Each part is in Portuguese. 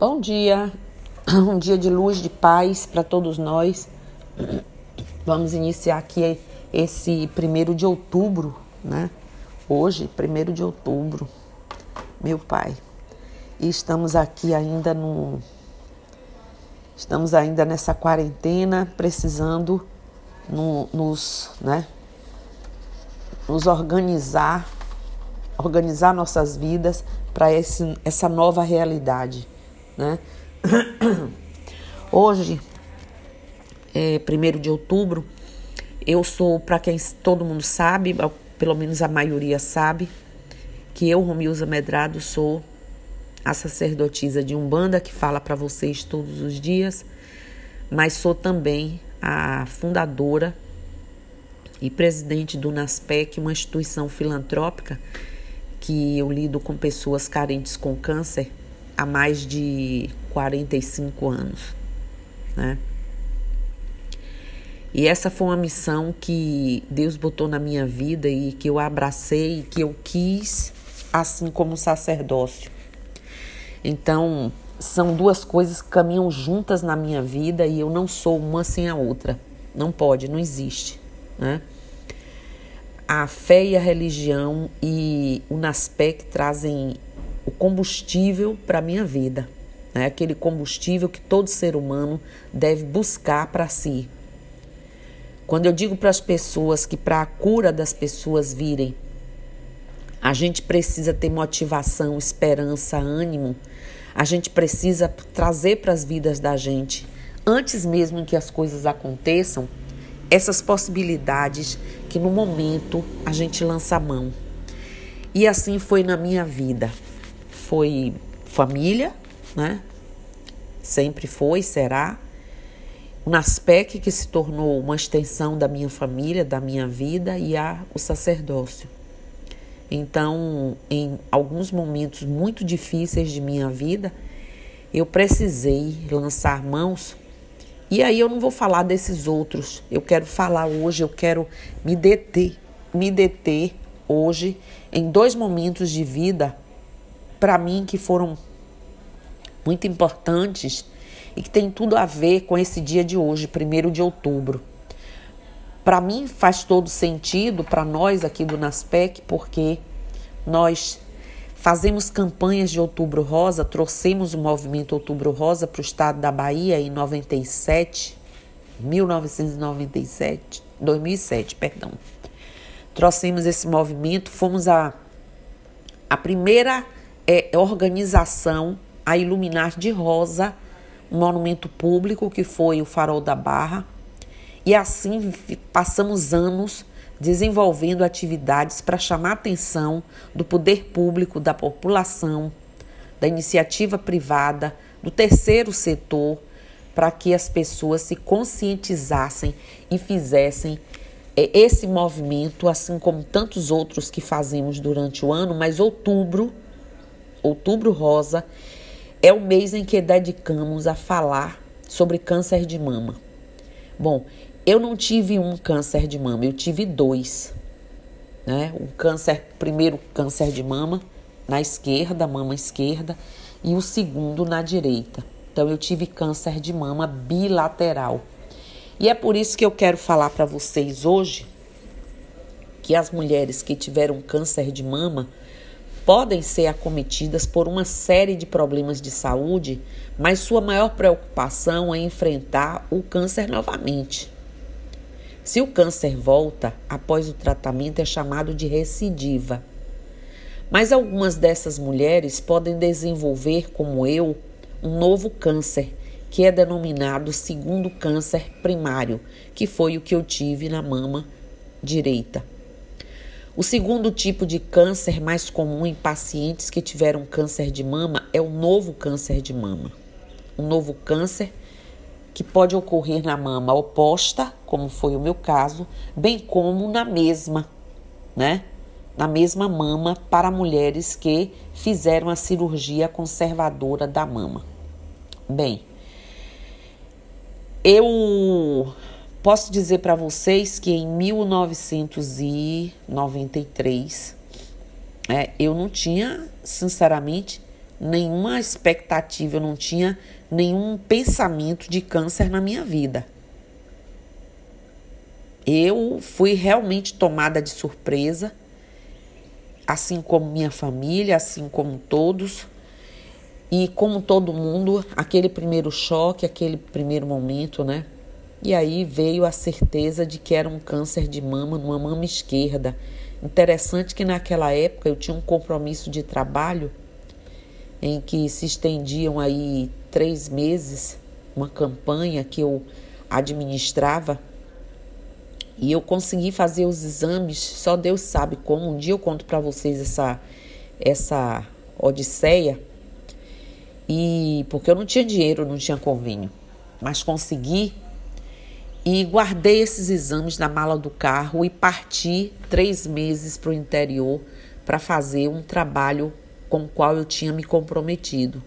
Bom dia, um dia de luz, de paz para todos nós. Vamos iniciar aqui esse primeiro de outubro, né? Hoje, primeiro de outubro, meu pai. E estamos aqui ainda no. Estamos ainda nessa quarentena, precisando no, nos, né? Nos organizar, organizar nossas vidas para essa nova realidade né? Hoje, é, 1 de outubro, eu sou, para quem todo mundo sabe, pelo menos a maioria sabe, que eu, Romilza Medrado, sou a sacerdotisa de Umbanda que fala para vocês todos os dias, mas sou também a fundadora e presidente do NASPEC, uma instituição filantrópica que eu lido com pessoas carentes com câncer há mais de 45 anos, né? E essa foi uma missão que Deus botou na minha vida e que eu abracei, que eu quis, assim como sacerdócio. Então, são duas coisas que caminham juntas na minha vida e eu não sou uma sem a outra. Não pode, não existe, né? A fé e a religião e o NASPEC trazem o combustível para a minha vida. Né? Aquele combustível que todo ser humano deve buscar para si. Quando eu digo para as pessoas que para a cura das pessoas virem, a gente precisa ter motivação, esperança, ânimo. A gente precisa trazer para as vidas da gente, antes mesmo que as coisas aconteçam, essas possibilidades que no momento a gente lança a mão. E assim foi na minha vida foi família, né? Sempre foi, será. O NASPEC, que se tornou uma extensão da minha família, da minha vida, e a, o sacerdócio. Então, em alguns momentos muito difíceis de minha vida, eu precisei lançar mãos. E aí eu não vou falar desses outros. Eu quero falar hoje, eu quero me deter, me deter hoje em dois momentos de vida para mim que foram muito importantes e que tem tudo a ver com esse dia de hoje, 1 de outubro. Para mim faz todo sentido, para nós aqui do NASPEC, porque nós fazemos campanhas de Outubro Rosa, trouxemos o movimento Outubro Rosa para o estado da Bahia em 97, 1997, 2007, perdão. Trouxemos esse movimento, fomos a, a primeira é, organização a iluminar de rosa um monumento público que foi o Farol da Barra. E assim passamos anos desenvolvendo atividades para chamar a atenção do poder público, da população, da iniciativa privada, do terceiro setor, para que as pessoas se conscientizassem e fizessem é, esse movimento, assim como tantos outros que fazemos durante o ano, mas outubro Outubro Rosa é o mês em que dedicamos a falar sobre câncer de mama. Bom, eu não tive um câncer de mama, eu tive dois. Né? Um câncer, primeiro câncer de mama na esquerda, mama esquerda, e o segundo na direita. Então eu tive câncer de mama bilateral. E é por isso que eu quero falar para vocês hoje que as mulheres que tiveram câncer de mama podem ser acometidas por uma série de problemas de saúde, mas sua maior preocupação é enfrentar o câncer novamente. Se o câncer volta após o tratamento, é chamado de recidiva. Mas algumas dessas mulheres podem desenvolver, como eu, um novo câncer, que é denominado segundo câncer primário, que foi o que eu tive na mama direita. O segundo tipo de câncer mais comum em pacientes que tiveram câncer de mama é o novo câncer de mama. Um novo câncer que pode ocorrer na mama oposta, como foi o meu caso, bem como na mesma, né? Na mesma mama para mulheres que fizeram a cirurgia conservadora da mama. Bem, eu Posso dizer para vocês que em 1993 é, eu não tinha, sinceramente, nenhuma expectativa, eu não tinha nenhum pensamento de câncer na minha vida. Eu fui realmente tomada de surpresa, assim como minha família, assim como todos. E como todo mundo, aquele primeiro choque, aquele primeiro momento, né? E aí veio a certeza de que era um câncer de mama numa mama esquerda. Interessante que naquela época eu tinha um compromisso de trabalho em que se estendiam aí três meses, uma campanha que eu administrava e eu consegui fazer os exames, só Deus sabe como. Um dia eu conto para vocês essa essa odisseia. E porque eu não tinha dinheiro, não tinha convênio, mas consegui e guardei esses exames na mala do carro e parti três meses para o interior para fazer um trabalho com o qual eu tinha me comprometido.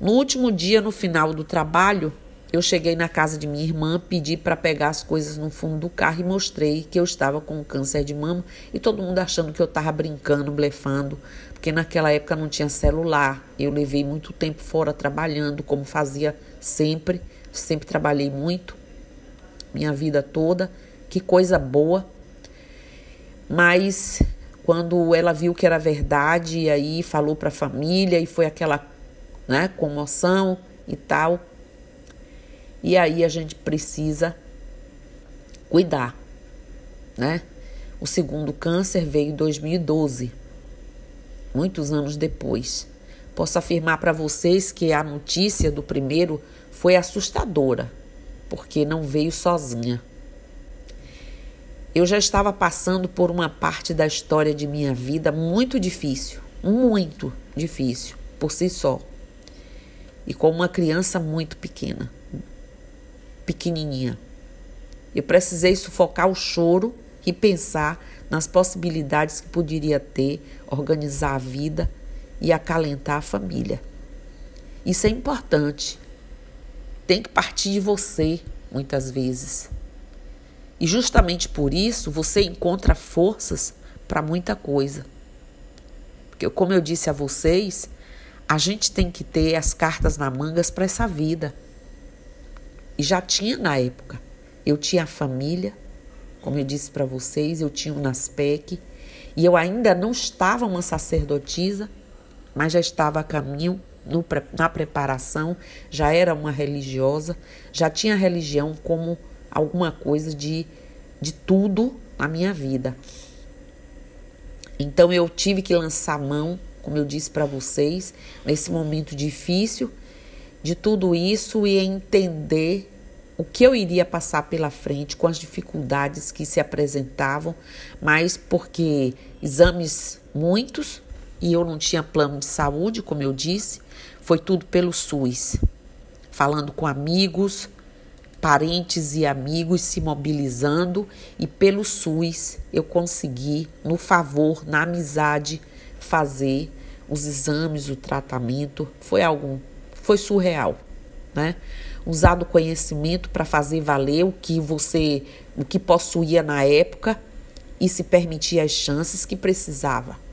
No último dia, no final do trabalho, eu cheguei na casa de minha irmã, pedi para pegar as coisas no fundo do carro e mostrei que eu estava com câncer de mama e todo mundo achando que eu estava brincando, blefando, porque naquela época não tinha celular. Eu levei muito tempo fora trabalhando, como fazia sempre, sempre trabalhei muito, minha vida toda. Que coisa boa. Mas quando ela viu que era verdade, e aí falou para a família e foi aquela né, comoção e tal e aí a gente precisa cuidar, né? O segundo câncer veio em 2012, muitos anos depois. Posso afirmar para vocês que a notícia do primeiro foi assustadora, porque não veio sozinha. Eu já estava passando por uma parte da história de minha vida muito difícil, muito difícil por si só, e com uma criança muito pequena pequenininha. Eu precisei sufocar o choro e pensar nas possibilidades que poderia ter, organizar a vida e acalentar a família. Isso é importante. Tem que partir de você, muitas vezes. E justamente por isso você encontra forças para muita coisa. Porque, como eu disse a vocês, a gente tem que ter as cartas na mangas para essa vida. E já tinha na época. Eu tinha a família, como eu disse para vocês, eu tinha o NASPEC, e eu ainda não estava uma sacerdotisa, mas já estava a caminho no, na preparação, já era uma religiosa, já tinha religião como alguma coisa de, de tudo na minha vida. Então eu tive que lançar mão, como eu disse para vocês, nesse momento difícil de tudo isso e entender o que eu iria passar pela frente com as dificuldades que se apresentavam, mas porque exames muitos e eu não tinha plano de saúde, como eu disse, foi tudo pelo SUS. Falando com amigos, parentes e amigos se mobilizando e pelo SUS eu consegui, no favor, na amizade, fazer os exames, o tratamento. Foi algo foi surreal, né? Usar do conhecimento para fazer valer o que você, o que possuía na época e se permitir as chances que precisava.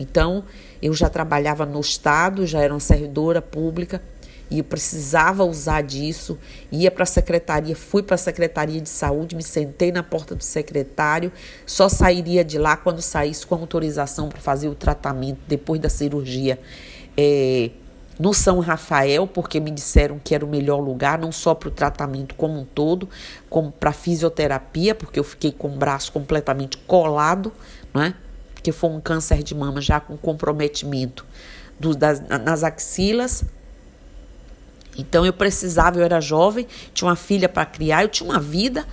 Então, eu já trabalhava no Estado, já era uma servidora pública e precisava usar disso. Ia para a secretaria, fui para a secretaria de saúde, me sentei na porta do secretário, só sairia de lá quando saísse com autorização para fazer o tratamento depois da cirurgia. É, no São Rafael, porque me disseram que era o melhor lugar, não só para o tratamento como um todo, como para fisioterapia, porque eu fiquei com o braço completamente colado, né? Porque foi um câncer de mama já com comprometimento do, das, nas axilas. Então eu precisava, eu era jovem, tinha uma filha para criar, eu tinha uma vida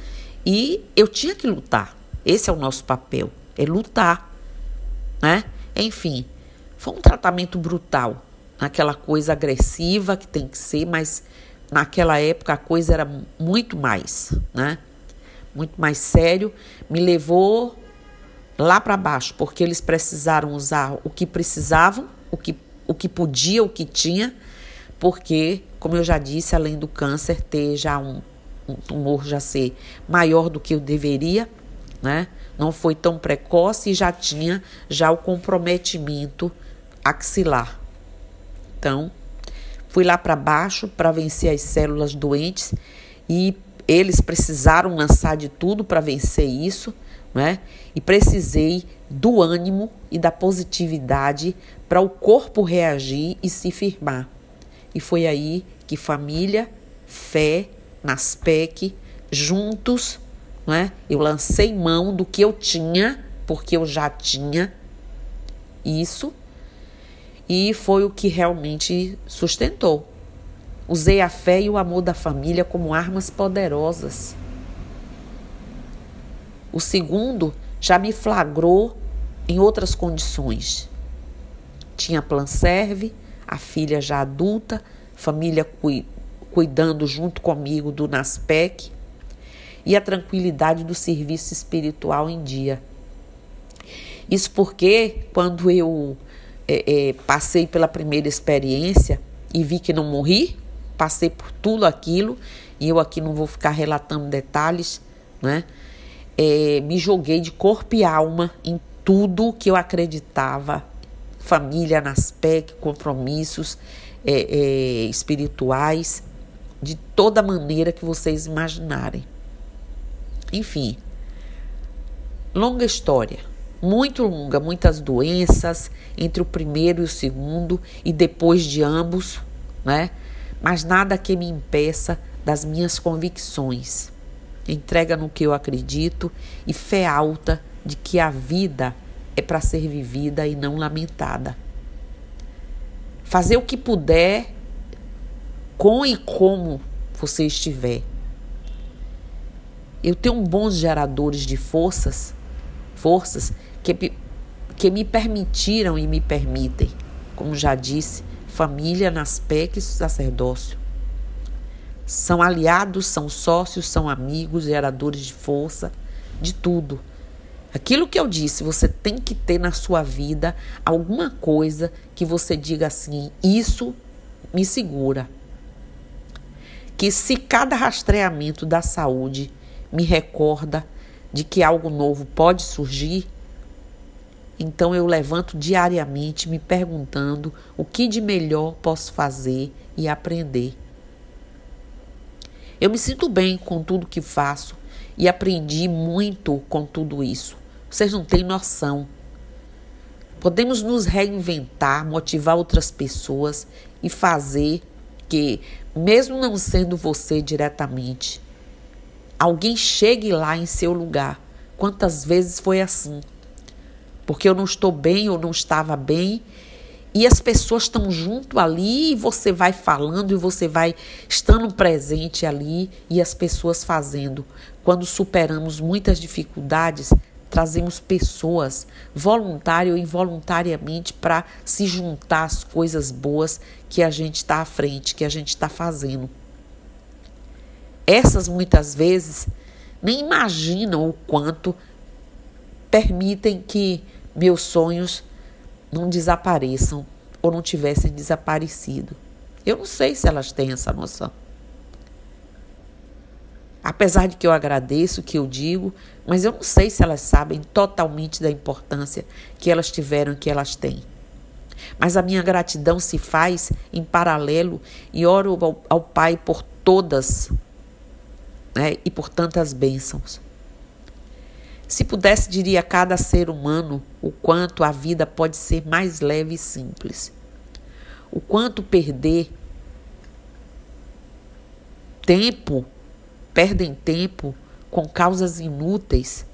e eu tinha que lutar. Esse é o nosso papel, é lutar, né? Enfim, foi um tratamento brutal naquela coisa agressiva que tem que ser, mas naquela época a coisa era muito mais, né? Muito mais sério. Me levou lá para baixo, porque eles precisaram usar o que precisavam, o que, o que podia, o que tinha, porque, como eu já disse, além do câncer ter já um, um tumor já ser maior do que eu deveria, né? Não foi tão precoce e já tinha já o comprometimento axilar. Então, fui lá para baixo para vencer as células doentes e eles precisaram lançar de tudo para vencer isso, né? E precisei do ânimo e da positividade para o corpo reagir e se firmar. E foi aí que família, fé, nas PEC, juntos, né? Eu lancei mão do que eu tinha, porque eu já tinha isso, e foi o que realmente sustentou. Usei a fé e o amor da família como armas poderosas. O segundo já me flagrou em outras condições. Tinha plan serve, a filha já adulta, família cuidando junto comigo do NASPEC e a tranquilidade do serviço espiritual em dia. Isso porque quando eu é, é, passei pela primeira experiência e vi que não morri, passei por tudo aquilo, e eu aqui não vou ficar relatando detalhes, né? É, me joguei de corpo e alma em tudo que eu acreditava, família, nas PEC, compromissos é, é, espirituais, de toda maneira que vocês imaginarem. Enfim, longa história muito longa, muitas doenças entre o primeiro e o segundo e depois de ambos, né? Mas nada que me impeça das minhas convicções. Entrega no que eu acredito e fé alta de que a vida é para ser vivida e não lamentada. Fazer o que puder com e como você estiver. Eu tenho bons geradores de forças, forças que, que me permitiram e me permitem, como já disse, família nas PEC e sacerdócio. São aliados, são sócios, são amigos, geradores de força, de tudo. Aquilo que eu disse, você tem que ter na sua vida alguma coisa que você diga assim: isso me segura. Que se cada rastreamento da saúde me recorda de que algo novo pode surgir, então eu levanto diariamente me perguntando o que de melhor posso fazer e aprender. Eu me sinto bem com tudo que faço e aprendi muito com tudo isso. Vocês não têm noção. Podemos nos reinventar, motivar outras pessoas e fazer que, mesmo não sendo você diretamente, alguém chegue lá em seu lugar. Quantas vezes foi assim? porque eu não estou bem ou não estava bem. E as pessoas estão junto ali e você vai falando e você vai estando presente ali e as pessoas fazendo. Quando superamos muitas dificuldades, trazemos pessoas, voluntário ou involuntariamente, para se juntar às coisas boas que a gente está à frente, que a gente está fazendo. Essas muitas vezes nem imaginam o quanto permitem que meus sonhos não desapareçam ou não tivessem desaparecido. Eu não sei se elas têm essa noção. Apesar de que eu agradeço o que eu digo, mas eu não sei se elas sabem totalmente da importância que elas tiveram que elas têm. Mas a minha gratidão se faz em paralelo e oro ao, ao Pai por todas né, e por tantas bênçãos. Se pudesse, diria a cada ser humano o quanto a vida pode ser mais leve e simples. O quanto perder tempo, perdem tempo com causas inúteis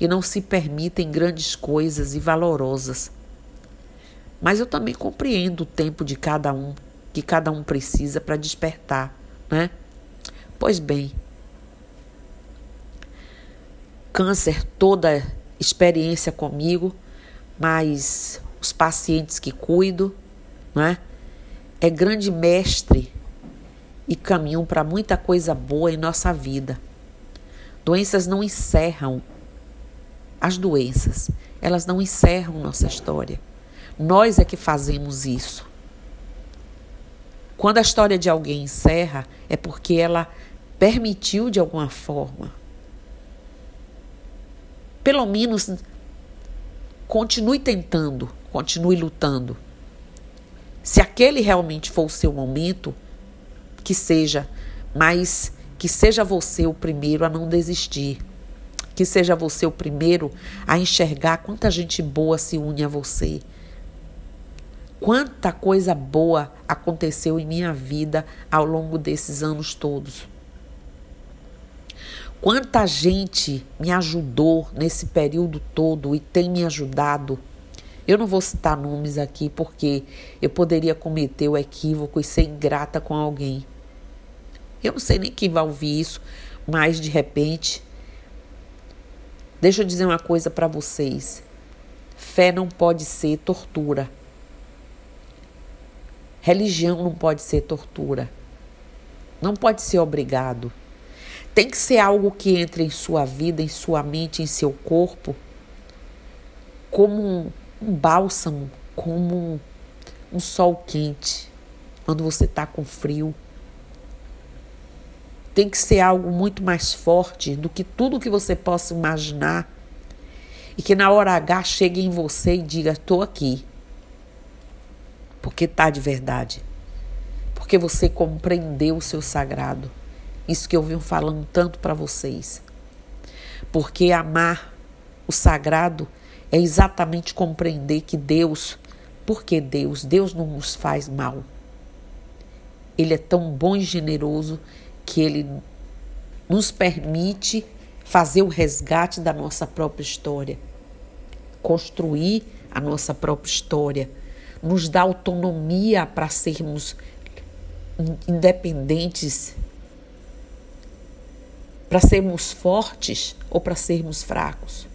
e não se permitem grandes coisas e valorosas. Mas eu também compreendo o tempo de cada um, que cada um precisa para despertar, né? Pois bem, câncer toda experiência comigo, mas os pacientes que cuido, não é? É grande mestre e caminham para muita coisa boa em nossa vida. Doenças não encerram as doenças, elas não encerram nossa história. Nós é que fazemos isso. Quando a história de alguém encerra, é porque ela permitiu de alguma forma pelo menos continue tentando, continue lutando. Se aquele realmente for o seu momento, que seja, mas que seja você o primeiro a não desistir. Que seja você o primeiro a enxergar quanta gente boa se une a você. Quanta coisa boa aconteceu em minha vida ao longo desses anos todos. Quanta gente me ajudou nesse período todo e tem me ajudado. Eu não vou citar nomes aqui porque eu poderia cometer o equívoco e ser ingrata com alguém. Eu não sei nem quem vai ouvir isso, mas de repente. Deixa eu dizer uma coisa para vocês. Fé não pode ser tortura. Religião não pode ser tortura. Não pode ser obrigado. Tem que ser algo que entre em sua vida, em sua mente, em seu corpo, como um, bálsamo, como um, um sol quente, quando você está com frio tem que ser algo muito mais forte do que tudo que você possa imaginar. E que na hora H chegue em você e diga: estou aqui. Porque tá de verdade. Porque você compreendeu o seu sagrado. Isso que eu venho falando tanto para vocês. Porque amar o sagrado é exatamente compreender que Deus, porque Deus, Deus não nos faz mal. Ele é tão bom e generoso que Ele nos permite fazer o resgate da nossa própria história, construir a nossa própria história, nos dá autonomia para sermos independentes, para sermos fortes ou para sermos fracos.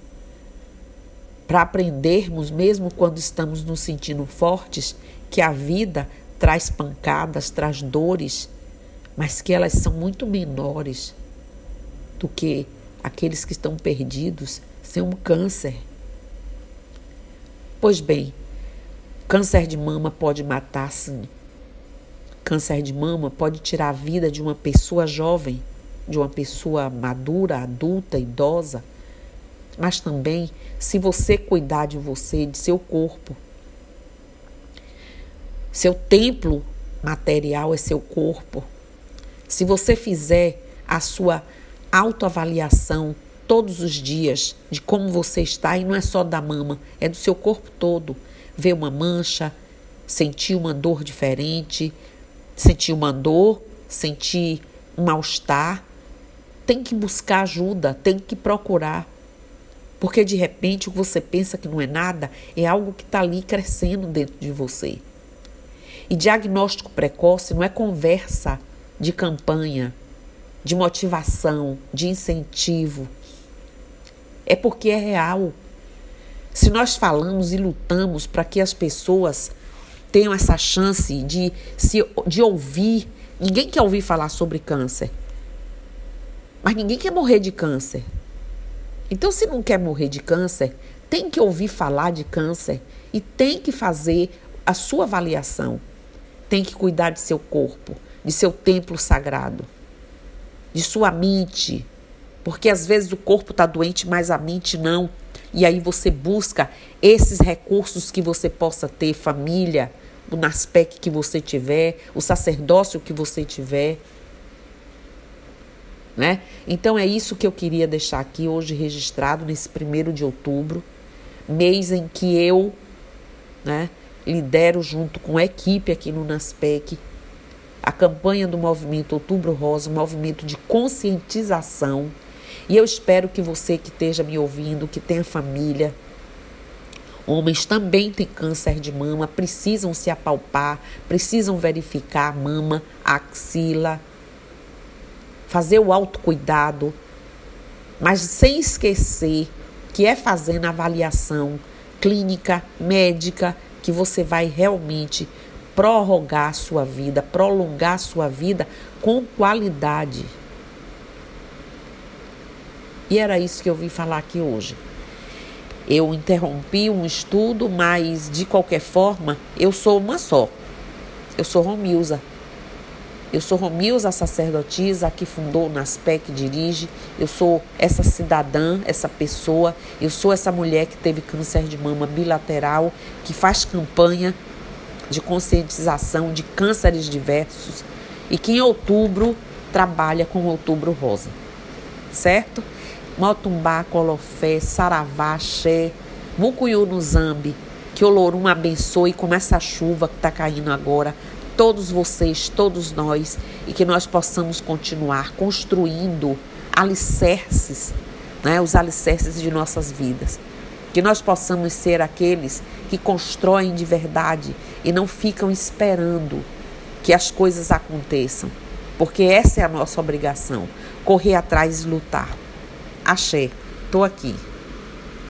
Para aprendermos, mesmo quando estamos nos sentindo fortes, que a vida traz pancadas, traz dores, mas que elas são muito menores do que aqueles que estão perdidos sem um câncer. Pois bem, câncer de mama pode matar sim. Câncer de mama pode tirar a vida de uma pessoa jovem, de uma pessoa madura, adulta, idosa. Mas também, se você cuidar de você, de seu corpo, seu templo material é seu corpo. Se você fizer a sua autoavaliação todos os dias de como você está, e não é só da mama, é do seu corpo todo, ver uma mancha, sentir uma dor diferente, sentir uma dor, sentir um mal-estar, tem que buscar ajuda, tem que procurar. Porque de repente o que você pensa que não é nada é algo que está ali crescendo dentro de você. E diagnóstico precoce não é conversa de campanha, de motivação, de incentivo. É porque é real. Se nós falamos e lutamos para que as pessoas tenham essa chance de, se, de ouvir, ninguém quer ouvir falar sobre câncer. Mas ninguém quer morrer de câncer. Então, se não quer morrer de câncer, tem que ouvir falar de câncer e tem que fazer a sua avaliação. Tem que cuidar de seu corpo de seu templo sagrado, de sua mente, porque às vezes o corpo está doente, mas a mente não. E aí você busca esses recursos que você possa ter, família, o NASPEC que você tiver, o sacerdócio que você tiver. Né? Então é isso que eu queria deixar aqui hoje registrado nesse primeiro de outubro, mês em que eu né, lidero junto com a equipe aqui no NASPEC a campanha do movimento Outubro Rosa, um movimento de conscientização. E eu espero que você que esteja me ouvindo, que tenha família, homens também têm câncer de mama, precisam se apalpar, precisam verificar a mama, a axila, fazer o autocuidado, mas sem esquecer que é fazendo avaliação clínica, médica, que você vai realmente prorrogar sua vida, prolongar sua vida com qualidade. E era isso que eu vim falar aqui hoje. Eu interrompi um estudo, mas de qualquer forma, eu sou uma só. Eu sou Romilza. Eu sou Romilza, sacerdotisa, que fundou o NASPEC, dirige. Eu sou essa cidadã, essa pessoa. Eu sou essa mulher que teve câncer de mama bilateral, que faz campanha de conscientização de cânceres diversos e que em outubro trabalha com Outubro Rosa, certo? Motumbá, Colofé, Saravá, Xé, Mucuyu no Zambi, que Olorum abençoe com essa chuva que está caindo agora, todos vocês, todos nós, e que nós possamos continuar construindo alicerces, né, os alicerces de nossas vidas. Que nós possamos ser aqueles que constroem de verdade e não ficam esperando que as coisas aconteçam, porque essa é a nossa obrigação: correr atrás e lutar. Axé, estou aqui.